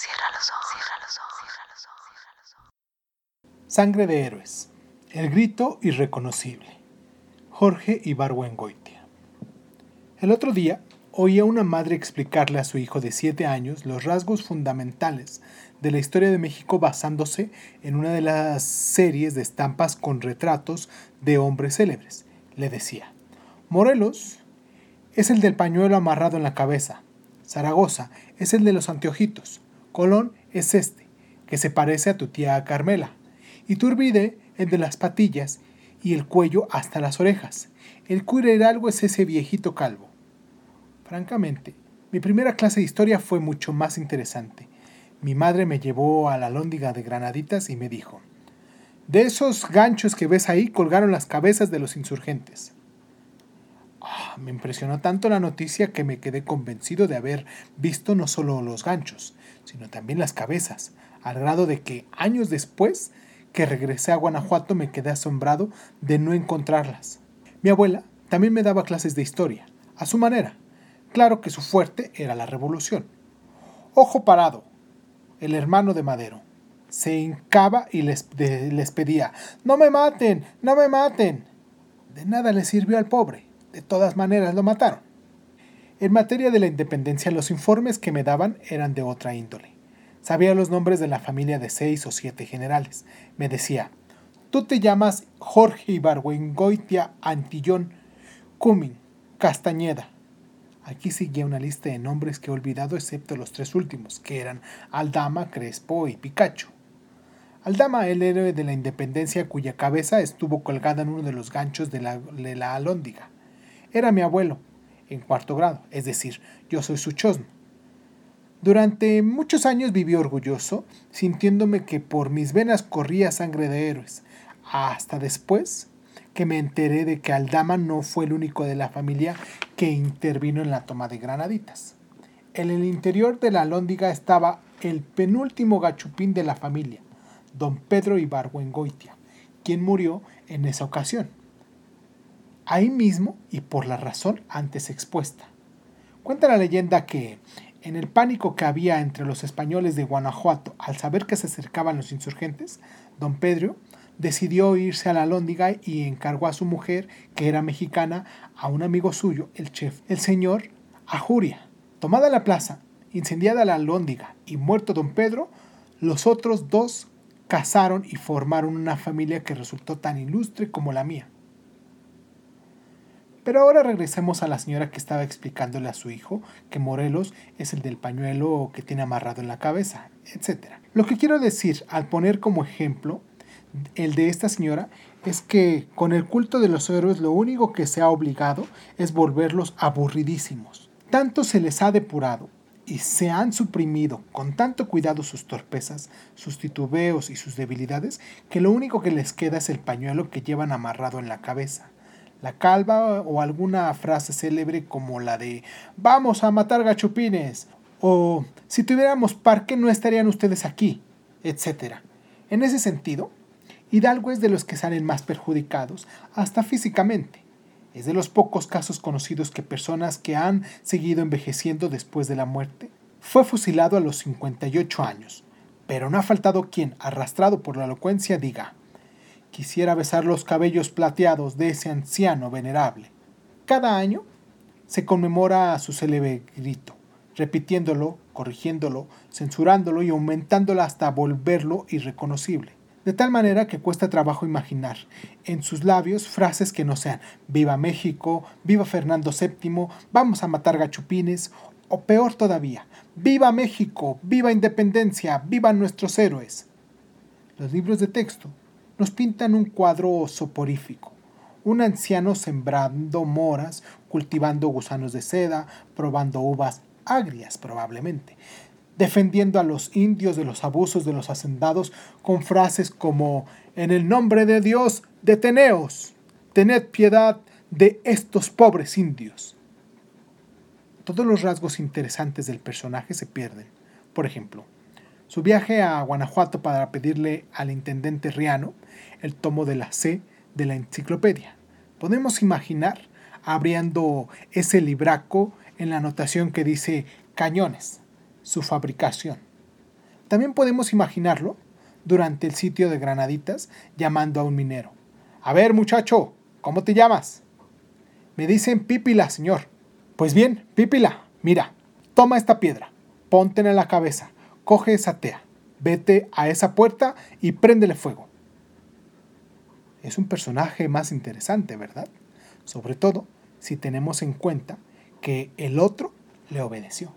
Cierra los ojos, cierra los ojos, cierra los ojos. Sangre de héroes. El grito irreconocible. Jorge Ibargüengoitia. El otro día oí a una madre explicarle a su hijo de 7 años los rasgos fundamentales de la historia de México basándose en una de las series de estampas con retratos de hombres célebres. Le decía, Morelos es el del pañuelo amarrado en la cabeza, Zaragoza es el de los anteojitos, Colón es este, que se parece a tu tía Carmela, y Turbide el de las patillas y el cuello hasta las orejas. El algo es ese viejito calvo. Francamente, mi primera clase de historia fue mucho más interesante. Mi madre me llevó a la lóndiga de Granaditas y me dijo, de esos ganchos que ves ahí colgaron las cabezas de los insurgentes. Ah, me impresionó tanto la noticia que me quedé convencido de haber visto no solo los ganchos, sino también las cabezas, al grado de que años después que regresé a Guanajuato me quedé asombrado de no encontrarlas. Mi abuela también me daba clases de historia, a su manera, Claro que su fuerte era la revolución. Ojo parado, el hermano de Madero, se hincaba y les, les pedía, no me maten, no me maten. De nada le sirvió al pobre, de todas maneras lo mataron. En materia de la independencia, los informes que me daban eran de otra índole. Sabía los nombres de la familia de seis o siete generales. Me decía, tú te llamas Jorge Ibargüengoitia Antillón Cumin Castañeda, Aquí seguía una lista de nombres que he olvidado excepto los tres últimos, que eran Aldama, Crespo y Picacho. Aldama, el héroe de la independencia cuya cabeza estuvo colgada en uno de los ganchos de la, de la. Era mi abuelo, en cuarto grado, es decir, yo soy su chosno. Durante muchos años viví orgulloso, sintiéndome que por mis venas corría sangre de héroes, hasta después que me enteré de que Aldama no fue el único de la familia que intervino en la toma de Granaditas. En el interior de la lóndiga estaba el penúltimo gachupín de la familia, don Pedro Ibargüengoitia, quien murió en esa ocasión. Ahí mismo y por la razón antes expuesta. Cuenta la leyenda que, en el pánico que había entre los españoles de Guanajuato al saber que se acercaban los insurgentes, don Pedro decidió irse a la Lóndiga y encargó a su mujer, que era mexicana, a un amigo suyo, el chef, el señor Ajuria. Tomada la plaza, incendiada la Lóndiga y muerto don Pedro, los otros dos casaron y formaron una familia que resultó tan ilustre como la mía. Pero ahora regresemos a la señora que estaba explicándole a su hijo que Morelos es el del pañuelo que tiene amarrado en la cabeza, etc. Lo que quiero decir al poner como ejemplo el de esta señora es que con el culto de los héroes lo único que se ha obligado es volverlos aburridísimos. Tanto se les ha depurado y se han suprimido con tanto cuidado sus torpezas, sus titubeos y sus debilidades, que lo único que les queda es el pañuelo que llevan amarrado en la cabeza. La calva o alguna frase célebre como la de vamos a matar gachupines o si tuviéramos parque no estarían ustedes aquí, etc. En ese sentido, Hidalgo es de los que salen más perjudicados, hasta físicamente. Es de los pocos casos conocidos que personas que han seguido envejeciendo después de la muerte. Fue fusilado a los 58 años, pero no ha faltado quien, arrastrado por la elocuencia, diga, quisiera besar los cabellos plateados de ese anciano venerable. Cada año se conmemora su célebre grito, repitiéndolo, corrigiéndolo, censurándolo y aumentándolo hasta volverlo irreconocible de tal manera que cuesta trabajo imaginar en sus labios frases que no sean Viva México, Viva Fernando VII, vamos a matar gachupines, o peor todavía, Viva México, Viva Independencia, Viva nuestros héroes. Los libros de texto nos pintan un cuadro soporífico, un anciano sembrando moras, cultivando gusanos de seda, probando uvas agrias probablemente, defendiendo a los indios de los abusos de los hacendados con frases como En el nombre de Dios, deteneos, tened piedad de estos pobres indios. Todos los rasgos interesantes del personaje se pierden. Por ejemplo, su viaje a Guanajuato para pedirle al intendente Riano el tomo de la C de la enciclopedia. Podemos imaginar abriendo ese libraco en la anotación que dice cañones, su fabricación. También podemos imaginarlo durante el sitio de Granaditas llamando a un minero. A ver, muchacho, ¿cómo te llamas? Me dicen Pípila, señor. Pues bien, Pípila, mira, toma esta piedra, ponte en la cabeza, coge esa tea, vete a esa puerta y préndele fuego. Es un personaje más interesante, ¿verdad? Sobre todo si tenemos en cuenta que el otro le obedeció.